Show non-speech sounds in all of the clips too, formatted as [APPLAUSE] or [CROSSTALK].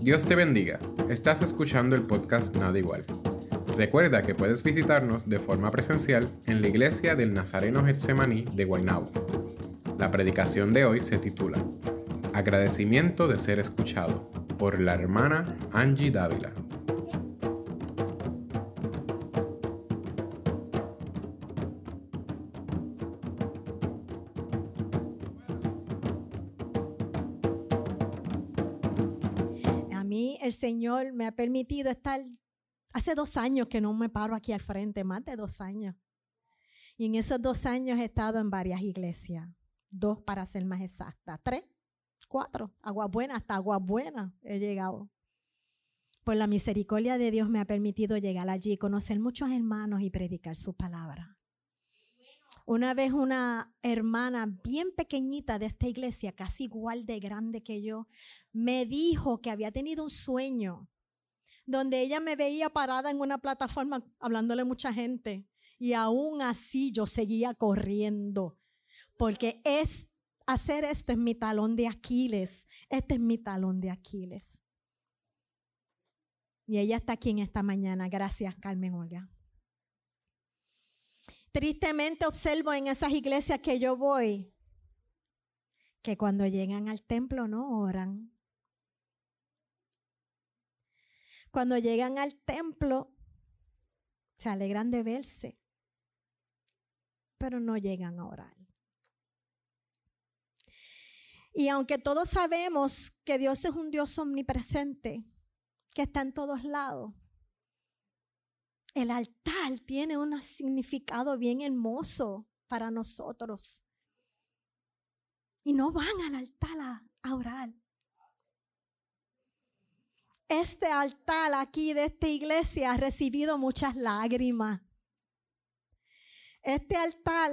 Dios te bendiga. Estás escuchando el podcast Nada Igual. Recuerda que puedes visitarnos de forma presencial en la iglesia del Nazareno Getsemaní de Guaynabo. La predicación de hoy se titula Agradecimiento de ser escuchado por la hermana Angie Dávila. Señor me ha permitido estar, hace dos años que no me paro aquí al frente, más de dos años. Y en esos dos años he estado en varias iglesias, dos para ser más exacta, tres, cuatro, agua buena, hasta agua buena he llegado. Por la misericordia de Dios me ha permitido llegar allí, conocer muchos hermanos y predicar su palabra. Una vez una hermana bien pequeñita de esta iglesia, casi igual de grande que yo, me dijo que había tenido un sueño donde ella me veía parada en una plataforma hablándole a mucha gente y aún así yo seguía corriendo porque es hacer esto es mi talón de Aquiles, este es mi talón de Aquiles. Y ella está aquí en esta mañana. Gracias, Carmen Olga. Tristemente observo en esas iglesias que yo voy que cuando llegan al templo no oran. Cuando llegan al templo se alegran de verse, pero no llegan a orar. Y aunque todos sabemos que Dios es un Dios omnipresente, que está en todos lados, el altar tiene un significado bien hermoso para nosotros. Y no van al altar a, orar. Este altar aquí de esta iglesia ha recibido muchas lágrimas. Este altar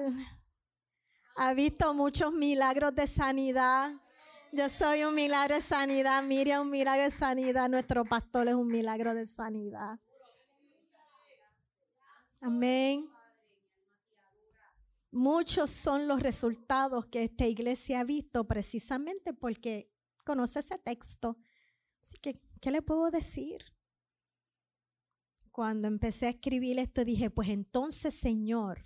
ha visto muchos milagros de sanidad. Yo soy un milagro de sanidad, Miriam un milagro de sanidad, nuestro pastor es un milagro de sanidad. Amén. Muchos son los resultados que esta iglesia ha visto precisamente porque conoce ese texto. Así que, ¿qué le puedo decir? Cuando empecé a escribir esto dije, pues entonces, Señor,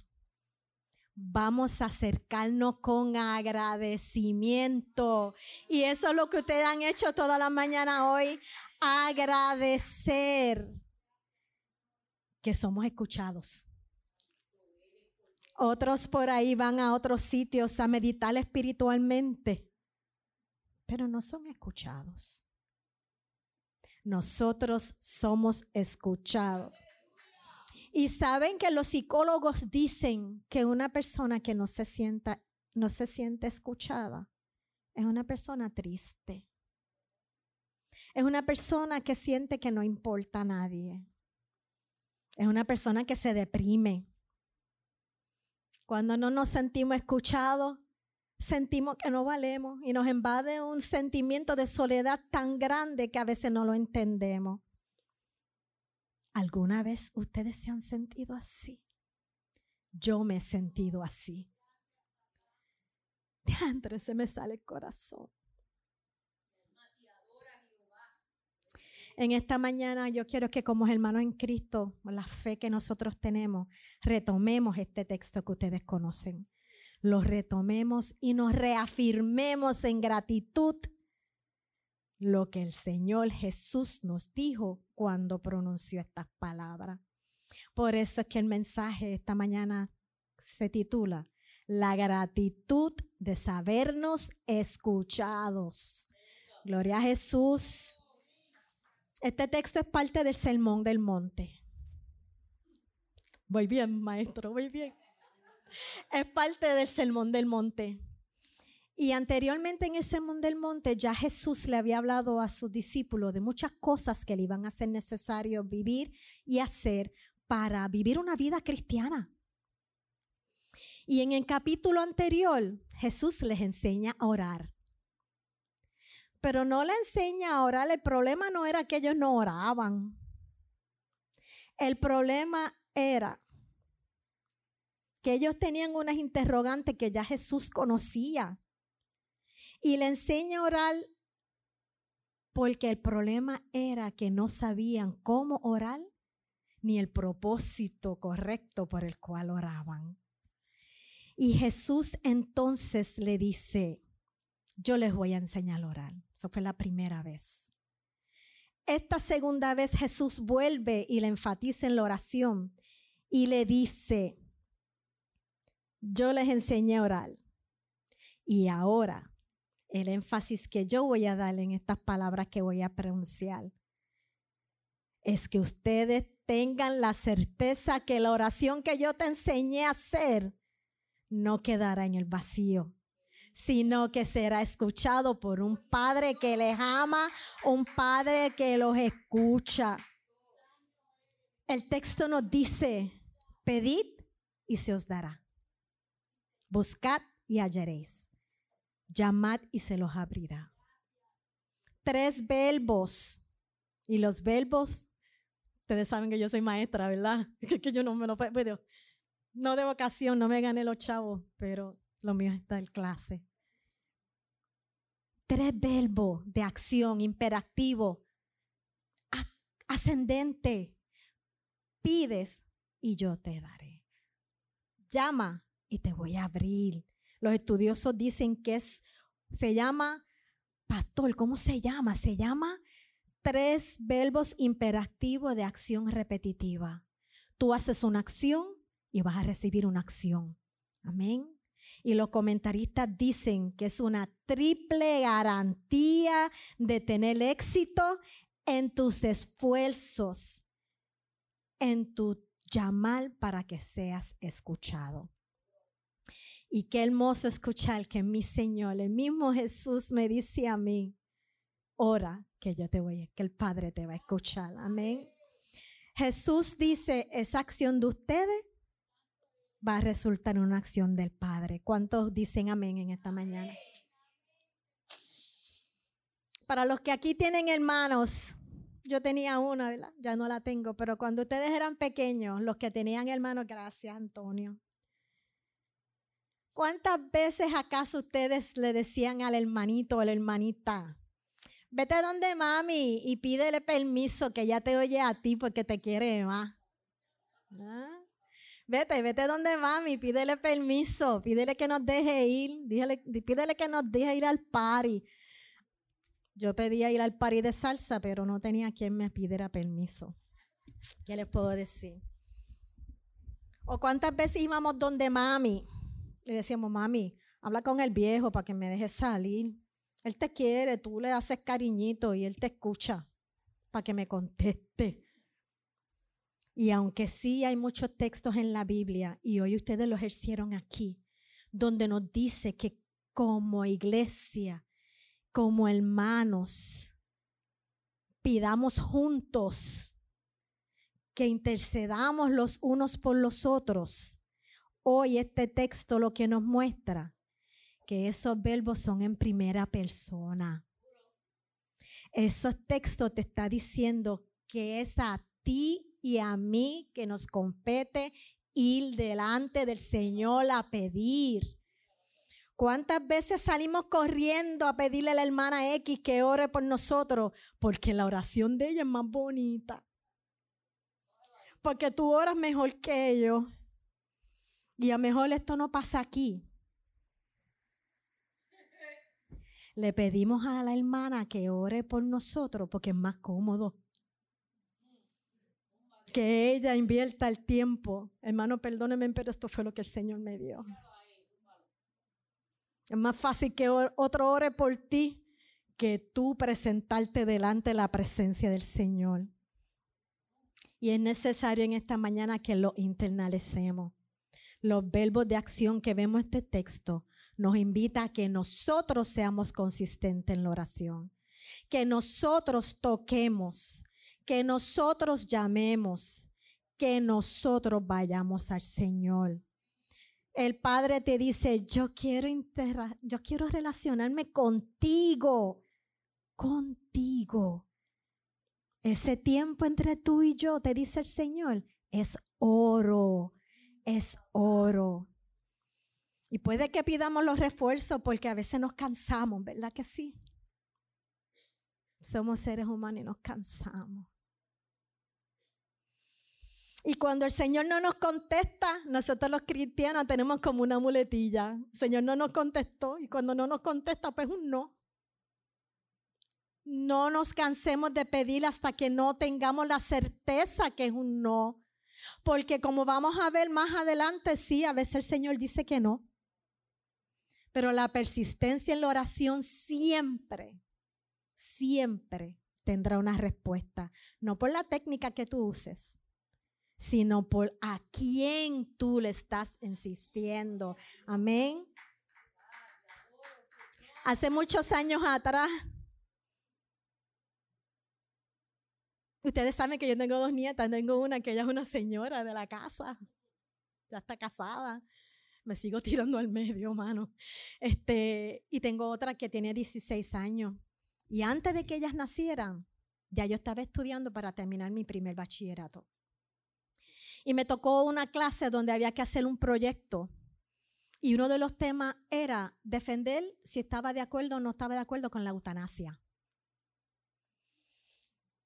vamos a acercarnos con agradecimiento. Y eso es lo que ustedes han hecho toda la mañana hoy, agradecer que somos escuchados. Otros por ahí van a otros sitios a meditar espiritualmente, pero no son escuchados. Nosotros somos escuchados. Y saben que los psicólogos dicen que una persona que no se sienta no se siente escuchada es una persona triste. Es una persona que siente que no importa a nadie. Es una persona que se deprime. Cuando no nos sentimos escuchados, sentimos que no valemos y nos invade un sentimiento de soledad tan grande que a veces no lo entendemos. ¿Alguna vez ustedes se han sentido así? Yo me he sentido así. De se me sale el corazón. En esta mañana yo quiero que como hermanos en Cristo, la fe que nosotros tenemos, retomemos este texto que ustedes conocen. Lo retomemos y nos reafirmemos en gratitud lo que el Señor Jesús nos dijo cuando pronunció estas palabras. Por eso es que el mensaje esta mañana se titula La gratitud de sabernos escuchados. Gloria a Jesús. Este texto es parte del Sermón del Monte. Voy bien, maestro, voy bien. Es parte del Sermón del Monte. Y anteriormente en el Sermón del Monte ya Jesús le había hablado a sus discípulos de muchas cosas que le iban a ser necesario vivir y hacer para vivir una vida cristiana. Y en el capítulo anterior Jesús les enseña a orar pero no le enseña a orar. El problema no era que ellos no oraban. El problema era que ellos tenían unas interrogantes que ya Jesús conocía. Y le enseña a orar Porque el problema era que no sabían cómo orar ni el propósito correcto por el cual oraban. Y Jesús entonces le dice, yo les voy a enseñar a orar. Eso fue la primera vez. Esta segunda vez Jesús vuelve y le enfatiza en la oración y le dice, yo les enseñé a orar. Y ahora, el énfasis que yo voy a dar en estas palabras que voy a pronunciar es que ustedes tengan la certeza que la oración que yo te enseñé a hacer no quedará en el vacío, sino que será escuchado por un padre que les ama, un padre que los escucha. El texto nos dice, pedid y se os dará. Buscad y hallaréis. Llamad y se los abrirá. Tres verbos. Y los verbos, ustedes saben que yo soy maestra, ¿verdad? [LAUGHS] que yo no me lo puedo. No de vocación, no me gané los chavos, pero lo mío está en clase. Tres verbos de acción, imperativo, ascendente. Pides y yo te daré. Llama y te voy a abrir. Los estudiosos dicen que es, se llama pastor. ¿Cómo se llama? Se llama tres verbos imperativos de acción repetitiva. Tú haces una acción y vas a recibir una acción. Amén. Y los comentaristas dicen que es una triple garantía de tener éxito en tus esfuerzos, en tu llamar para que seas escuchado. Y qué hermoso escuchar que mi Señor, el mismo Jesús me dice a mí, ora que yo te voy, que el Padre te va a escuchar. Amén. Jesús dice, esa acción de ustedes va a resultar en una acción del Padre. ¿Cuántos dicen amén en esta mañana? Para los que aquí tienen hermanos, yo tenía una, ¿verdad? Ya no la tengo, pero cuando ustedes eran pequeños, los que tenían hermanos, gracias Antonio. ¿Cuántas veces acaso ustedes le decían al hermanito o la hermanita, vete donde mami y pídele permiso que ya te oye a ti porque te quiere más? ¿Ah? Vete, vete donde mami, pídele permiso, pídele que nos deje ir, pídele que nos deje ir al party. Yo pedía ir al party de salsa, pero no tenía quien me pidiera permiso. ¿Qué les puedo decir? O cuántas veces íbamos donde mami y decíamos, mami, habla con el viejo para que me deje salir. Él te quiere, tú le haces cariñito y él te escucha para que me conteste. Y aunque sí hay muchos textos en la Biblia, y hoy ustedes lo ejercieron aquí, donde nos dice que como iglesia, como hermanos, pidamos juntos, que intercedamos los unos por los otros Hoy este texto lo que nos muestra que esos verbos son en primera persona. Ese texto te está diciendo que es a ti y a mí que nos compete ir delante del Señor a pedir. ¿Cuántas veces salimos corriendo a pedirle a la hermana X que ore por nosotros? Porque la oración de ella es más bonita. Porque tú oras mejor que ellos. Y a lo mejor esto no pasa aquí. Le pedimos a la hermana que ore por nosotros porque es más cómodo. Que ella invierta el tiempo. Hermano, perdóneme, pero esto fue lo que el Señor me dio. Es más fácil que otro ore por ti que tú presentarte delante de la presencia del Señor. Y es necesario en esta mañana que lo internalicemos los verbos de acción que vemos en este texto nos invita a que nosotros seamos consistentes en la oración, que nosotros toquemos, que nosotros llamemos, que nosotros vayamos al Señor. El Padre te dice, yo quiero, yo quiero relacionarme contigo, contigo. Ese tiempo entre tú y yo, te dice el Señor, es oro es oro. Y puede que pidamos los refuerzos porque a veces nos cansamos, ¿verdad que sí? Somos seres humanos y nos cansamos. Y cuando el Señor no nos contesta, nosotros los cristianos tenemos como una muletilla. El Señor no nos contestó y cuando no nos contesta, pues un no. No nos cansemos de pedir hasta que no tengamos la certeza que es un no. Porque como vamos a ver más adelante, sí, a veces el Señor dice que no. Pero la persistencia en la oración siempre, siempre tendrá una respuesta. No por la técnica que tú uses, sino por a quién tú le estás insistiendo. Amén. Hace muchos años atrás, ustedes saben que yo tengo dos nietas, tengo una que ella es una señora de la casa, ya está casada. Me sigo tirando al medio, mano. Este, y tengo otra que tiene 16 años. Y antes de que ellas nacieran, ya yo estaba estudiando para terminar mi primer bachillerato. Y me tocó una clase donde había que hacer un proyecto. Y uno de los temas era defender si estaba de acuerdo o no estaba de acuerdo con la eutanasia.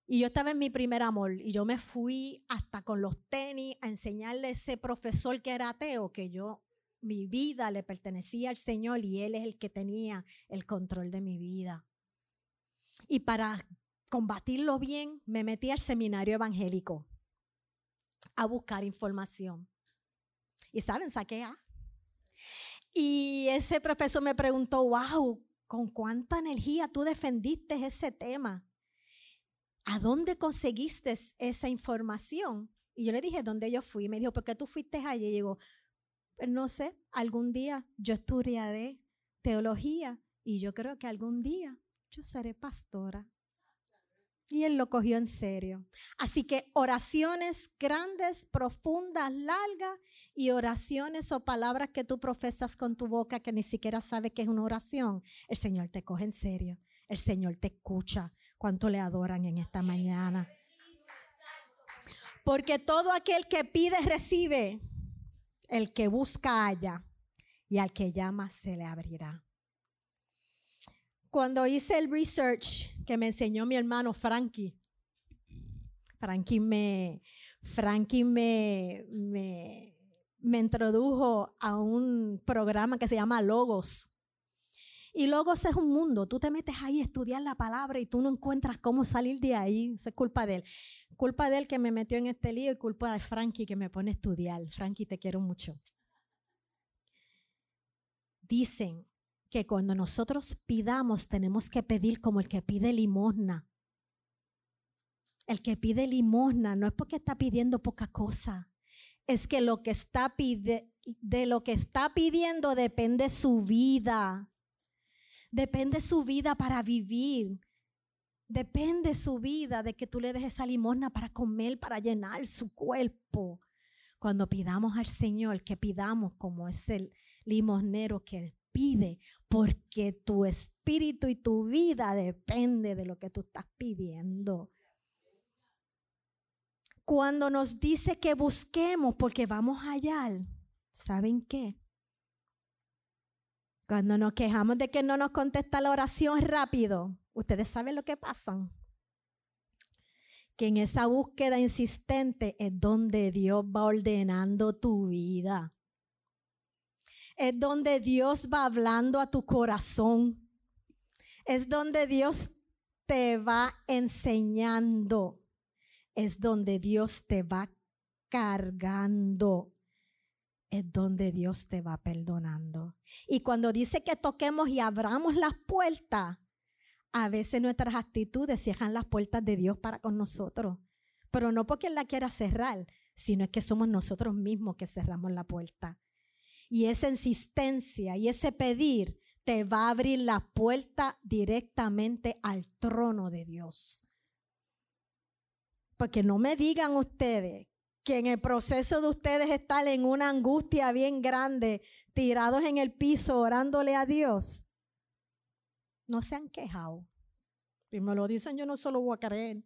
Y yo estaba en mi primer amor y yo me fui hasta con los tenis a enseñarle a ese profesor que era ateo que yo, mi vida le pertenecía al Señor y Él es el que tenía el control de mi vida. Y para combatirlo bien, me metí al seminario evangélico a buscar información. Y saben, saqué A. Y ese profesor me preguntó, wow, ¿con cuánta energía tú defendiste ese tema? ¿A dónde conseguiste esa información? Y yo le dije, ¿dónde yo fui? Me dijo, ¿por qué tú fuiste allí? Y digo, pues no sé, algún día yo estudiaré teología y yo creo que algún día yo seré pastora. Y él lo cogió en serio. Así que oraciones grandes, profundas, largas y oraciones o palabras que tú profesas con tu boca que ni siquiera sabes que es una oración, el Señor te coge en serio. El Señor te escucha. ¿Cuánto le adoran en esta mañana? Porque todo aquel que pide recibe, el que busca halla y al que llama se le abrirá cuando hice el research que me enseñó mi hermano Frankie, Frankie me, Frankie me, me, me introdujo a un programa que se llama Logos. Y Logos es un mundo. Tú te metes ahí a estudiar la palabra y tú no encuentras cómo salir de ahí. es culpa de él. Culpa de él que me metió en este lío y culpa de Frankie que me pone a estudiar. Frankie, te quiero mucho. Dicen que cuando nosotros pidamos tenemos que pedir como el que pide limosna. El que pide limosna no es porque está pidiendo poca cosa, es que lo que está pide, de lo que está pidiendo depende su vida. Depende su vida para vivir. Depende su vida de que tú le dejes esa limosna para comer, para llenar su cuerpo. Cuando pidamos al Señor, que pidamos como es el limosnero que pide, porque tu espíritu y tu vida depende de lo que tú estás pidiendo. Cuando nos dice que busquemos porque vamos a hallar, ¿saben qué? Cuando nos quejamos de que no nos contesta la oración rápido, ustedes saben lo que pasa. Que en esa búsqueda insistente es donde Dios va ordenando tu vida es donde Dios va hablando a tu corazón. Es donde Dios te va enseñando. Es donde Dios te va cargando. Es donde Dios te va perdonando. Y cuando dice que toquemos y abramos las puertas, a veces nuestras actitudes cierran las puertas de Dios para con nosotros. Pero no porque Él la quiera cerrar, sino es que somos nosotros mismos que cerramos la puerta. Y esa insistencia y ese pedir te va a abrir la puerta directamente al trono de Dios. Porque no me digan ustedes que en el proceso de ustedes estar en una angustia bien grande, tirados en el piso orándole a Dios, no se han quejado. Si me lo dicen, yo no solo voy a creer.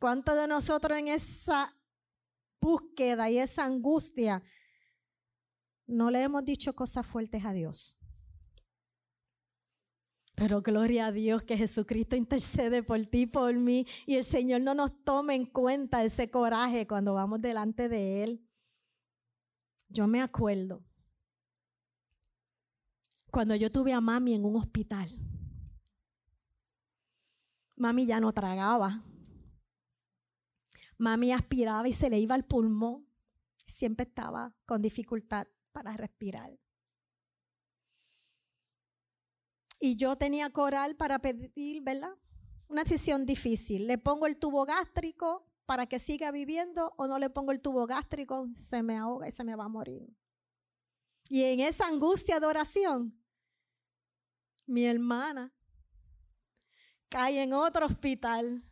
¿Cuántos de nosotros en esa búsqueda y esa angustia no le hemos dicho cosas fuertes a Dios. Pero gloria a Dios que Jesucristo intercede por ti, por mí, y el Señor no nos tome en cuenta ese coraje cuando vamos delante de Él. Yo me acuerdo cuando yo tuve a mami en un hospital. Mami ya no tragaba. Mami aspiraba y se le iba al pulmón. Siempre estaba con dificultad para respirar. Y yo tenía coral para pedir, ¿verdad? Una decisión difícil. ¿Le pongo el tubo gástrico para que siga viviendo o no le pongo el tubo gástrico? Se me ahoga y se me va a morir. Y en esa angustia de oración, mi hermana cae en otro hospital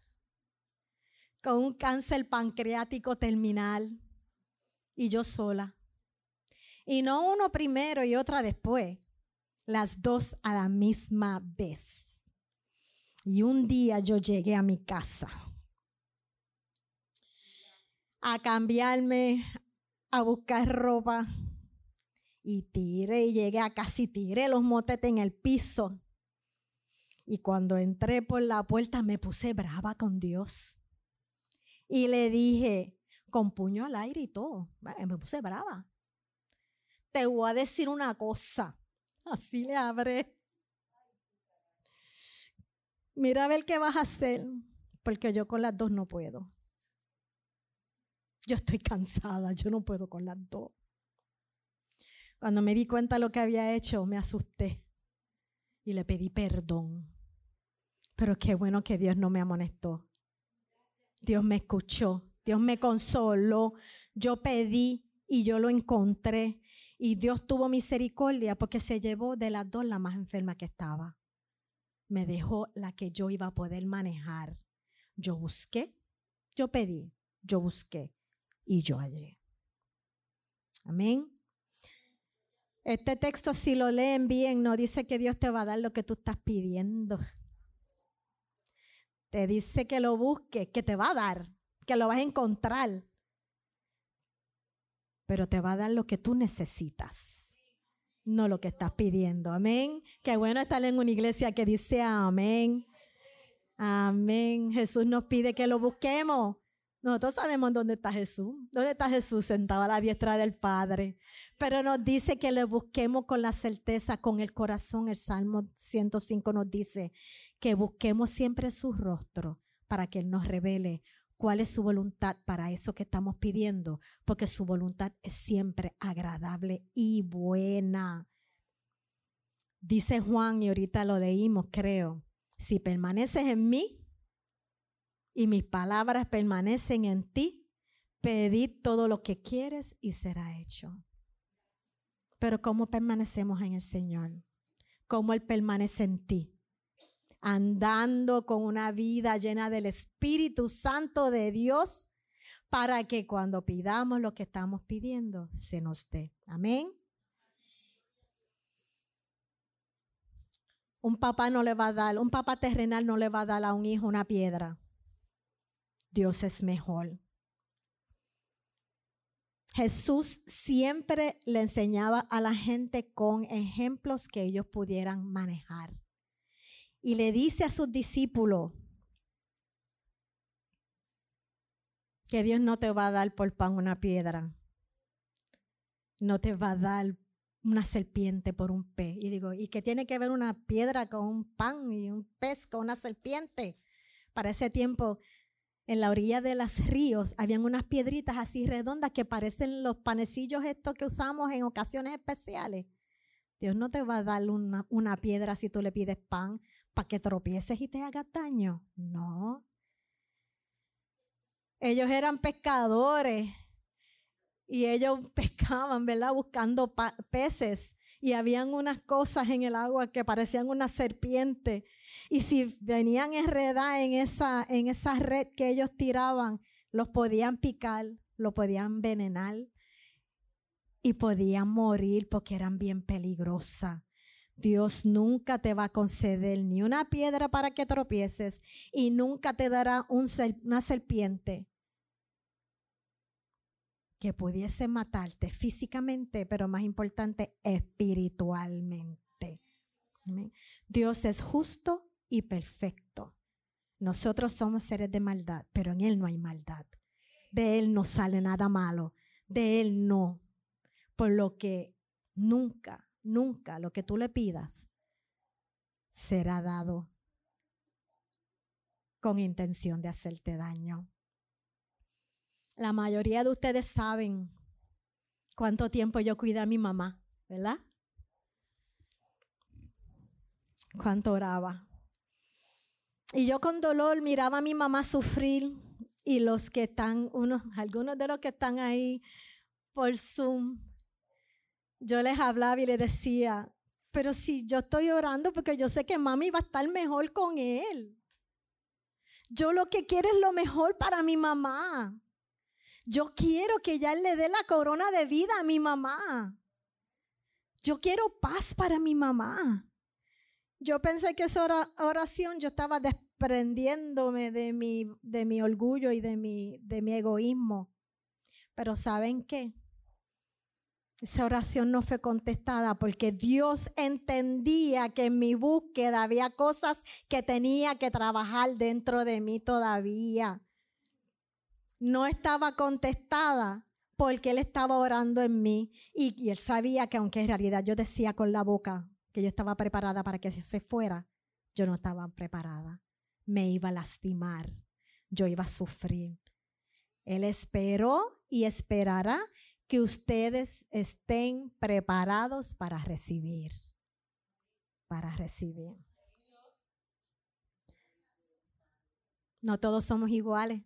con un cáncer pancreático terminal y yo sola. Y no uno primero y otra después las dos a la misma vez. Y un día yo llegué a mi casa a cambiarme, a buscar ropa. Y tiré y llegué a casi tiré los motetes en el piso. Y cuando entré por la puerta me puse brava con Dios. Y le dije, con puño al aire y todo, me puse brava. Te voy a decir una cosa. Así le abre. Mira a ver qué vas a hacer, porque yo con las dos no puedo. Yo estoy cansada, yo no puedo con las dos. Cuando me di cuenta de lo que había hecho, me asusté y le pedí perdón. Pero qué bueno que Dios no me amonestó. Dios me escuchó, Dios me consoló. Yo pedí y yo lo encontré. Y Dios tuvo misericordia porque se llevó de las dos la más enferma que estaba. Me dejó la que yo iba a poder manejar. Yo busqué, yo pedí, yo busqué y yo hallé. Amén. Este texto, si lo leen bien, no dice que Dios te va a dar lo que tú estás pidiendo. Te dice que lo busques, que te va a dar, que lo vas a encontrar pero te va a dar lo que tú necesitas, no lo que estás pidiendo. Amén. Qué bueno estar en una iglesia que dice amén. Amén. Jesús nos pide que lo busquemos. Nosotros sabemos dónde está Jesús. ¿Dónde está Jesús sentado a la diestra del Padre? Pero nos dice que lo busquemos con la certeza, con el corazón. El Salmo 105 nos dice que busquemos siempre su rostro para que Él nos revele cuál es su voluntad para eso que estamos pidiendo, porque su voluntad es siempre agradable y buena. Dice Juan, y ahorita lo leímos, creo, si permaneces en mí y mis palabras permanecen en ti, pedid todo lo que quieres y será hecho. Pero ¿cómo permanecemos en el Señor? ¿Cómo Él permanece en ti? Andando con una vida llena del Espíritu Santo de Dios para que cuando pidamos lo que estamos pidiendo se nos dé. Amén. Un papá no le va a dar, un papá terrenal no le va a dar a un hijo una piedra. Dios es mejor. Jesús siempre le enseñaba a la gente con ejemplos que ellos pudieran manejar y le dice a sus discípulos que Dios no te va a dar por pan una piedra, no te va a dar una serpiente por un pez. Y digo, ¿y qué tiene que ver una piedra con un pan y un pez con una serpiente? Para ese tiempo, en la orilla de los ríos, habían unas piedritas así redondas que parecen los panecillos estos que usamos en ocasiones especiales. Dios no te va a dar una, una piedra si tú le pides pan para que tropieces y te hagas daño. No. Ellos eran pescadores y ellos [LAUGHS] pescaban, ¿verdad? Buscando peces y habían unas cosas en el agua que parecían una serpiente. Y si venían enredadas en esa, en esa red que ellos tiraban, los podían picar, los podían envenenar y podían morir porque eran bien peligrosas. Dios nunca te va a conceder ni una piedra para que tropieces y nunca te dará una serpiente que pudiese matarte físicamente, pero más importante, espiritualmente. Dios es justo y perfecto. Nosotros somos seres de maldad, pero en Él no hay maldad. De Él no sale nada malo. De Él no. Por lo que nunca, nunca lo que tú le pidas será dado con intención de hacerte daño. La mayoría de ustedes saben cuánto tiempo yo cuidé a mi mamá, ¿verdad? Cuánto oraba. Y yo con dolor miraba a mi mamá sufrir y los que están, unos, algunos de los que están ahí por Zoom, yo les hablaba y les decía, pero si yo estoy orando porque yo sé que mami va a estar mejor con él. Yo lo que quiero es lo mejor para mi mamá. Yo quiero que ya le dé la corona de vida a mi mamá. Yo quiero paz para mi mamá. Yo pensé que esa oración yo estaba desprendiéndome de mi, de mi orgullo y de mi, de mi egoísmo. Pero ¿saben qué? Esa oración no fue contestada porque Dios entendía que en mi búsqueda había cosas que tenía que trabajar dentro de mí todavía. No estaba contestada porque Él estaba orando en mí y, y Él sabía que aunque en realidad yo decía con la boca que yo estaba preparada para que se fuera, yo no estaba preparada. Me iba a lastimar, yo iba a sufrir. Él esperó y esperará que ustedes estén preparados para recibir. Para recibir. No todos somos iguales.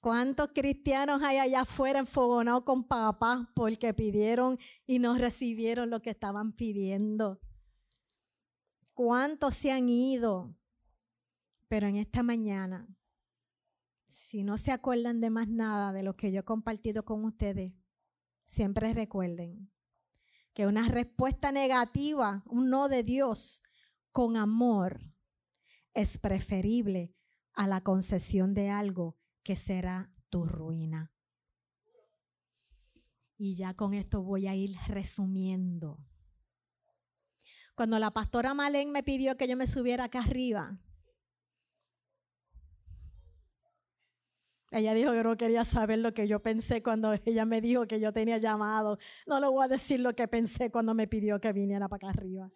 ¿Cuántos cristianos hay allá afuera enfogonados con papá porque pidieron y no recibieron lo que estaban pidiendo? ¿Cuántos se han ido? Pero en esta mañana si no se acuerdan de más nada de lo que yo he compartido con ustedes, siempre recuerden que una respuesta negativa, un no de Dios con amor, es preferible a la concesión de algo que será tu ruina. Y ya con esto voy a ir resumiendo. Cuando la pastora Malén me pidió que yo me subiera acá arriba, Ella dijo que no quería saber lo que yo pensé cuando [LAUGHS] ella me dijo que yo tenía llamado. No le voy a decir lo que pensé cuando me pidió que viniera para acá arriba.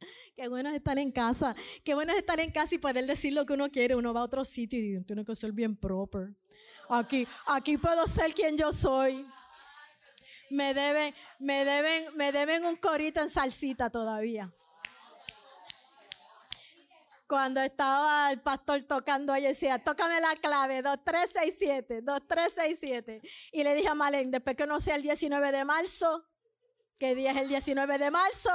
[LAUGHS] Qué bueno es estar en casa. Qué bueno es estar en casa y poder decir lo que uno quiere. Uno va a otro sitio y tiene que ser bien proper. Aquí, aquí puedo ser quien yo soy. Me deben, me deben, me deben un corito en salsita todavía cuando estaba el pastor tocando ahí, decía, tócame la clave, 2367, 2367. Y le dije a Malén, después que no sea el 19 de marzo, ¿qué día es el 19 de marzo?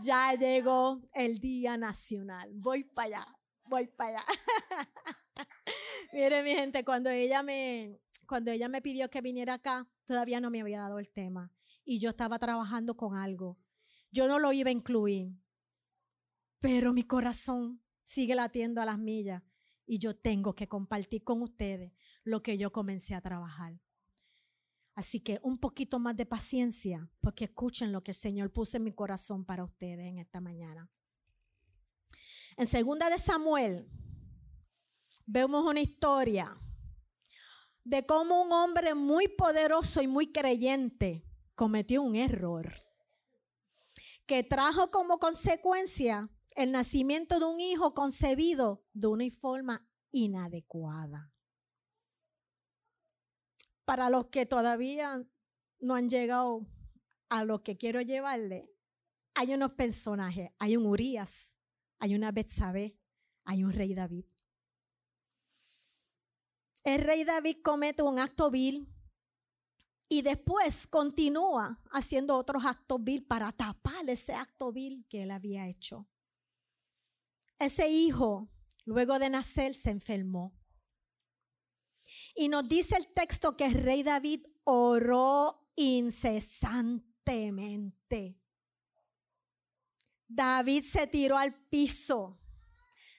Ya llegó el Día Nacional. Voy para allá, voy para allá. [LAUGHS] Mire, mi gente, cuando ella me, cuando ella me pidió que viniera acá, todavía no me había dado el tema. Y yo estaba trabajando con algo. Yo no lo iba a incluir pero mi corazón sigue latiendo a las millas y yo tengo que compartir con ustedes lo que yo comencé a trabajar. Así que un poquito más de paciencia, porque escuchen lo que el Señor puso en mi corazón para ustedes en esta mañana. En segunda de Samuel vemos una historia de cómo un hombre muy poderoso y muy creyente cometió un error que trajo como consecuencia el nacimiento de un hijo concebido de una forma inadecuada. Para los que todavía no han llegado a lo que quiero llevarle, hay unos personajes, hay un Urias, hay una Betsabé, hay un rey David. El rey David comete un acto vil y después continúa haciendo otros actos vil para tapar ese acto vil que él había hecho. Ese hijo, luego de nacer, se enfermó. Y nos dice el texto que el rey David oró incesantemente. David se tiró al piso.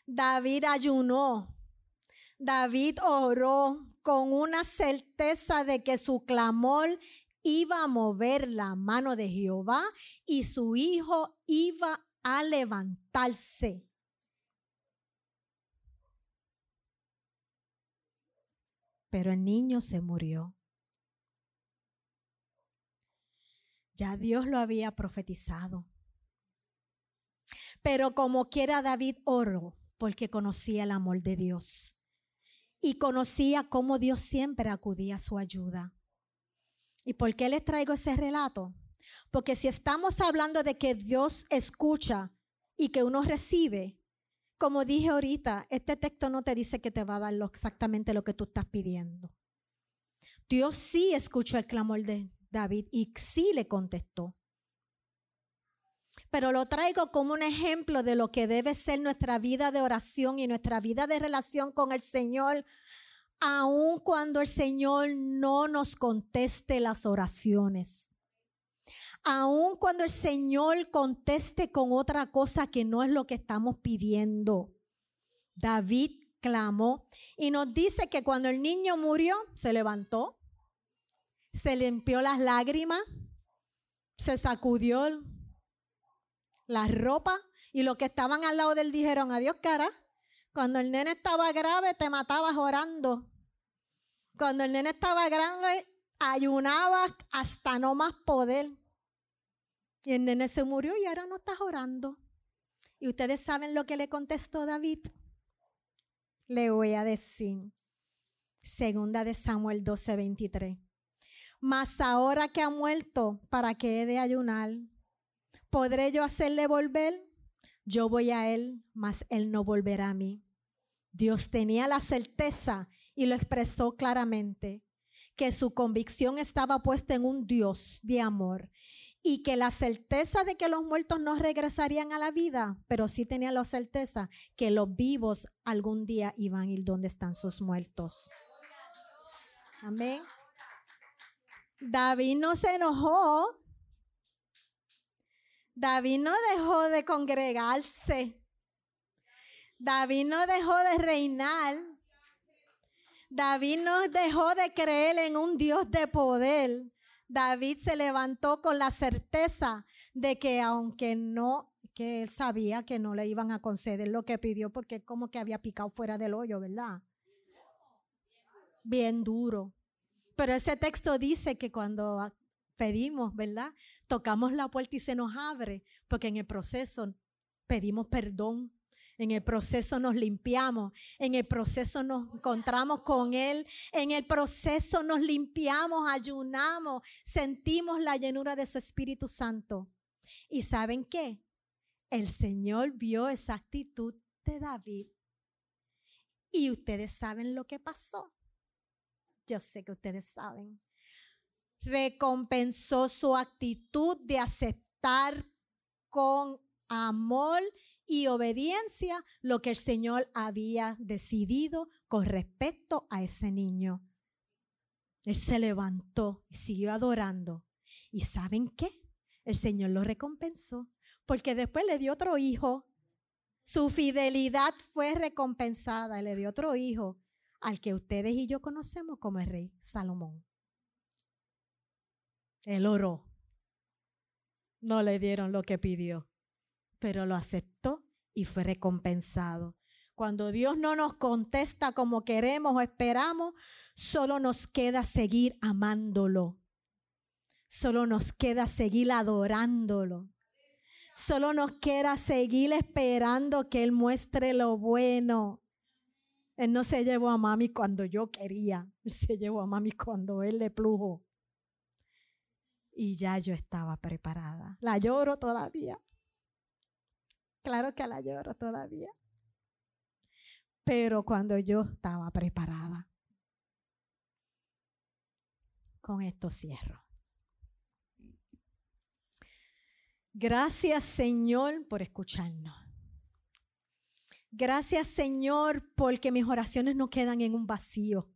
David ayunó. David oró con una certeza de que su clamor iba a mover la mano de Jehová y su hijo iba a levantarse. Pero el niño se murió. Ya Dios lo había profetizado. Pero como quiera David oró porque conocía el amor de Dios y conocía cómo Dios siempre acudía a su ayuda. ¿Y por qué les traigo ese relato? Porque si estamos hablando de que Dios escucha y que uno recibe, como dije ahorita, este texto no te dice que te va a dar exactamente lo que tú estás pidiendo. Dios sí escuchó el clamor de David y sí le contestó. Pero lo traigo como un ejemplo de lo que debe ser nuestra vida de oración y nuestra vida de relación con el Señor, aun cuando el Señor no nos conteste las oraciones. Aun cuando el Señor conteste con otra cosa que no es lo que estamos pidiendo. David clamó y nos dice que cuando el niño murió, se levantó, se limpió las lágrimas, se sacudió la ropa y los que estaban al lado de él dijeron, adiós cara, cuando el nene estaba grave te matabas orando. Cuando el nene estaba grave ayunabas hasta no más poder. Y el nene se murió y ahora no estás orando. Y ustedes saben lo que le contestó David. Le voy a decir. Segunda de Samuel 12:23. Mas ahora que ha muerto, ¿para qué he de ayunar? ¿Podré yo hacerle volver? Yo voy a él, mas él no volverá a mí. Dios tenía la certeza y lo expresó claramente, que su convicción estaba puesta en un Dios de amor y que la certeza de que los muertos no regresarían a la vida, pero sí tenía la certeza que los vivos algún día iban a ir donde están sus muertos. Amén. David no se enojó. David no dejó de congregarse. David no dejó de reinar. David no dejó de creer en un Dios de poder. David se levantó con la certeza de que aunque no, que él sabía que no le iban a conceder lo que pidió porque como que había picado fuera del hoyo, ¿verdad? Bien duro. Pero ese texto dice que cuando pedimos, ¿verdad? Tocamos la puerta y se nos abre, porque en el proceso pedimos perdón. En el proceso nos limpiamos, en el proceso nos encontramos con Él, en el proceso nos limpiamos, ayunamos, sentimos la llenura de su Espíritu Santo. ¿Y saben qué? El Señor vio esa actitud de David. Y ustedes saben lo que pasó. Yo sé que ustedes saben. Recompensó su actitud de aceptar con amor y obediencia lo que el Señor había decidido con respecto a ese niño. Él se levantó y siguió adorando. ¿Y saben qué? El Señor lo recompensó porque después le dio otro hijo. Su fidelidad fue recompensada. Le dio otro hijo al que ustedes y yo conocemos como el rey Salomón. Él oró. No le dieron lo que pidió, pero lo aceptó y fue recompensado. Cuando Dios no nos contesta como queremos o esperamos, solo nos queda seguir amándolo. Solo nos queda seguir adorándolo. Solo nos queda seguir esperando que Él muestre lo bueno. Él no se llevó a mami cuando yo quería, él se llevó a mami cuando él le plujo. Y ya yo estaba preparada. La lloro todavía. Claro que la lloro todavía. Pero cuando yo estaba preparada. Con esto cierro. Gracias Señor por escucharnos. Gracias Señor porque mis oraciones no quedan en un vacío.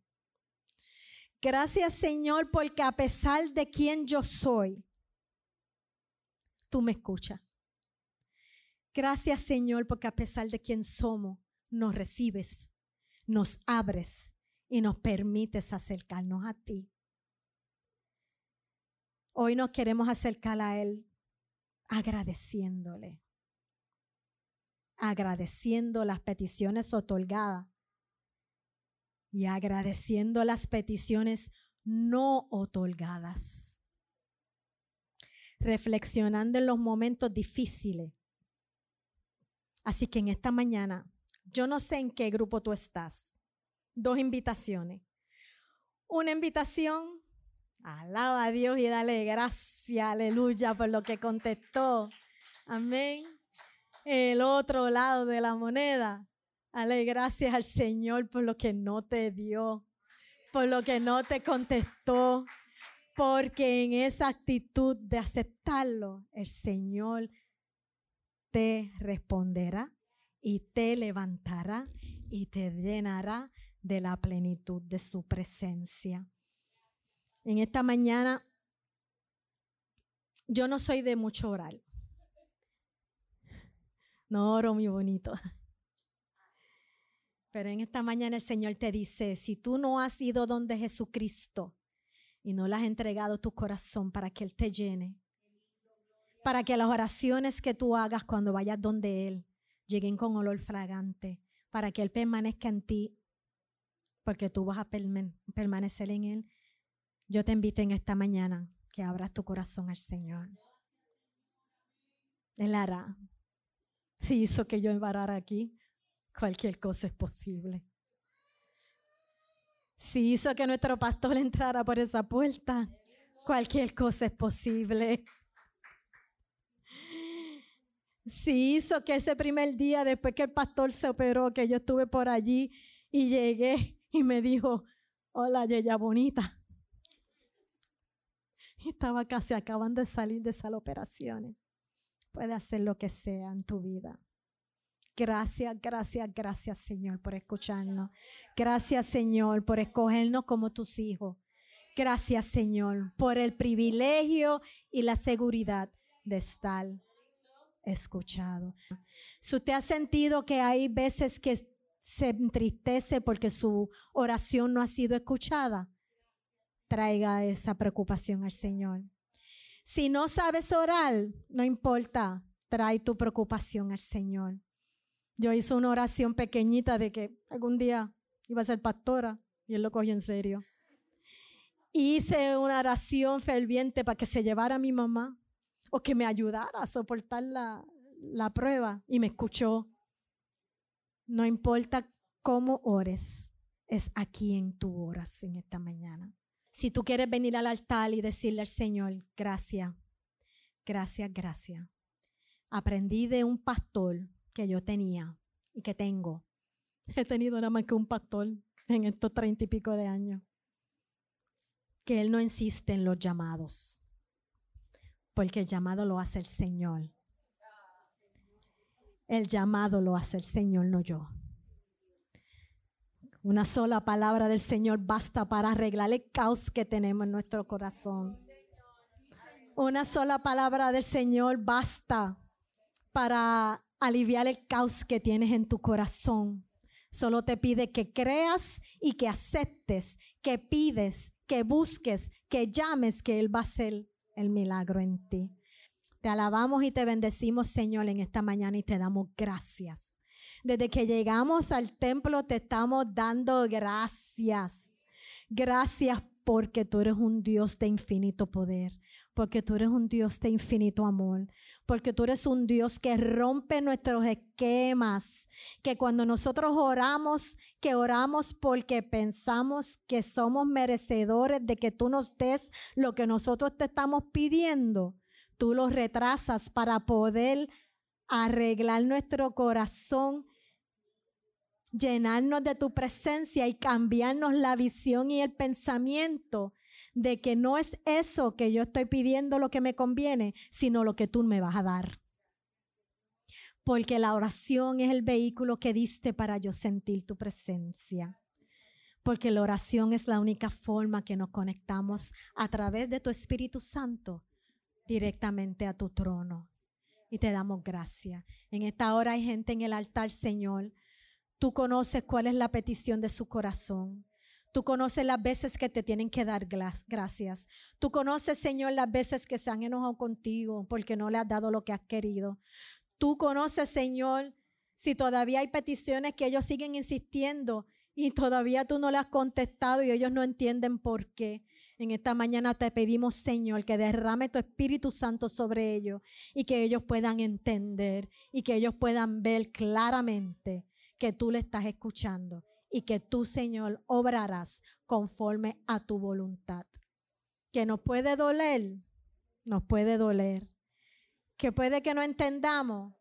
Gracias Señor porque a pesar de quien yo soy, tú me escuchas. Gracias Señor porque a pesar de quien somos, nos recibes, nos abres y nos permites acercarnos a ti. Hoy nos queremos acercar a Él agradeciéndole, agradeciendo las peticiones otorgadas y agradeciendo las peticiones no otorgadas, reflexionando en los momentos difíciles. Así que en esta mañana, yo no sé en qué grupo tú estás, dos invitaciones. Una invitación, alaba a Dios y dale gracias, aleluya, por lo que contestó. Amén. El otro lado de la moneda, Dale gracias al Señor por lo que no te dio, por lo que no te contestó, porque en esa actitud de aceptarlo, el Señor te responderá y te levantará y te llenará de la plenitud de su presencia. En esta mañana, yo no soy de mucho orar. No oro muy bonito. Pero en esta mañana el Señor te dice, si tú no has ido donde Jesucristo y no le has entregado tu corazón para que Él te llene, para que las oraciones que tú hagas cuando vayas donde Él lleguen con olor fragante, para que Él permanezca en ti, porque tú vas a permanecer en Él, yo te invito en esta mañana que abras tu corazón al Señor. Él hará. Si hizo que yo embarara aquí, cualquier cosa es posible. Si hizo que nuestro pastor entrara por esa puerta, cualquier cosa es posible. Si hizo que ese primer día, después que el pastor se operó, que yo estuve por allí y llegué y me dijo, hola, Yeya bonita. Y estaba casi acabando de salir de esas operaciones. Puede hacer lo que sea en tu vida. Gracias, gracias, gracias Señor por escucharnos. Gracias Señor por escogernos como tus hijos. Gracias Señor por el privilegio y la seguridad de estar escuchado. Si usted ha sentido que hay veces que se entristece porque su oración no ha sido escuchada, traiga esa preocupación al Señor. Si no sabes orar, no importa, trae tu preocupación al Señor. Yo hice una oración pequeñita de que algún día iba a ser pastora y él lo cogió en serio. Hice una oración ferviente para que se llevara a mi mamá o que me ayudara a soportar la, la prueba y me escuchó. No importa cómo ores, es aquí en tu horas en esta mañana. Si tú quieres venir al altar y decirle al Señor, gracias, gracias, gracias. Aprendí de un pastor que yo tenía y que tengo. [LAUGHS] He tenido nada más que un pastor en estos treinta y pico de años. Que él no insiste en los llamados, porque el llamado lo hace el Señor. El llamado lo hace el Señor, no yo. Una sola palabra del Señor basta para arreglar el caos que tenemos en nuestro corazón. Una sola palabra del Señor basta para aliviar el caos que tienes en tu corazón. Solo te pide que creas y que aceptes, que pides, que busques, que llames, que Él va a hacer el milagro en ti. Te alabamos y te bendecimos, Señor, en esta mañana y te damos gracias. Desde que llegamos al templo te estamos dando gracias. Gracias porque tú eres un Dios de infinito poder porque tú eres un Dios de infinito amor, porque tú eres un Dios que rompe nuestros esquemas, que cuando nosotros oramos, que oramos porque pensamos que somos merecedores de que tú nos des lo que nosotros te estamos pidiendo, tú lo retrasas para poder arreglar nuestro corazón llenarnos de tu presencia y cambiarnos la visión y el pensamiento de que no es eso que yo estoy pidiendo lo que me conviene, sino lo que tú me vas a dar. Porque la oración es el vehículo que diste para yo sentir tu presencia. Porque la oración es la única forma que nos conectamos a través de tu Espíritu Santo directamente a tu trono. Y te damos gracias. En esta hora hay gente en el altar, Señor. Tú conoces cuál es la petición de su corazón. Tú conoces las veces que te tienen que dar gracias. Tú conoces, Señor, las veces que se han enojado contigo porque no le has dado lo que has querido. Tú conoces, Señor, si todavía hay peticiones que ellos siguen insistiendo y todavía tú no le has contestado y ellos no entienden por qué. En esta mañana te pedimos, Señor, que derrame tu Espíritu Santo sobre ellos y que ellos puedan entender y que ellos puedan ver claramente que tú le estás escuchando y que tú, Señor, obrarás conforme a tu voluntad. Que nos puede doler, nos puede doler. Que puede que no entendamos,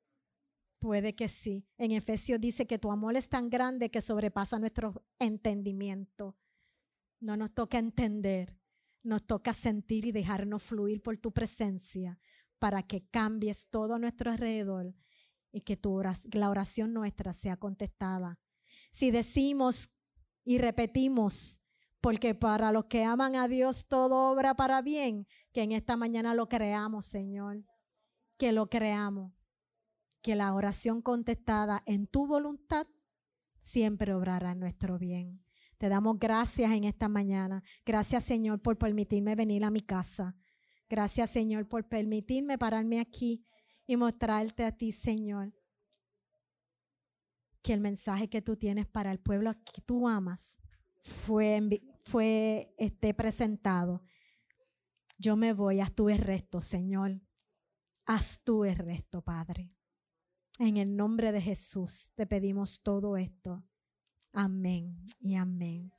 puede que sí. En Efesios dice que tu amor es tan grande que sobrepasa nuestro entendimiento. No nos toca entender, nos toca sentir y dejarnos fluir por tu presencia para que cambies todo nuestro alrededor y que tu la oración nuestra sea contestada si decimos y repetimos, porque para los que aman a Dios todo obra para bien, que en esta mañana lo creamos, Señor, que lo creamos, que la oración contestada en tu voluntad siempre obrará en nuestro bien. Te damos gracias en esta mañana. Gracias, Señor, por permitirme venir a mi casa. Gracias, Señor, por permitirme pararme aquí y mostrarte a ti, Señor, que el mensaje que tú tienes para el pueblo que tú amas fue, fue este, presentado. Yo me voy, haz tú el resto, Señor. Haz tú el resto, Padre. En el nombre de Jesús te pedimos todo esto. Amén y amén.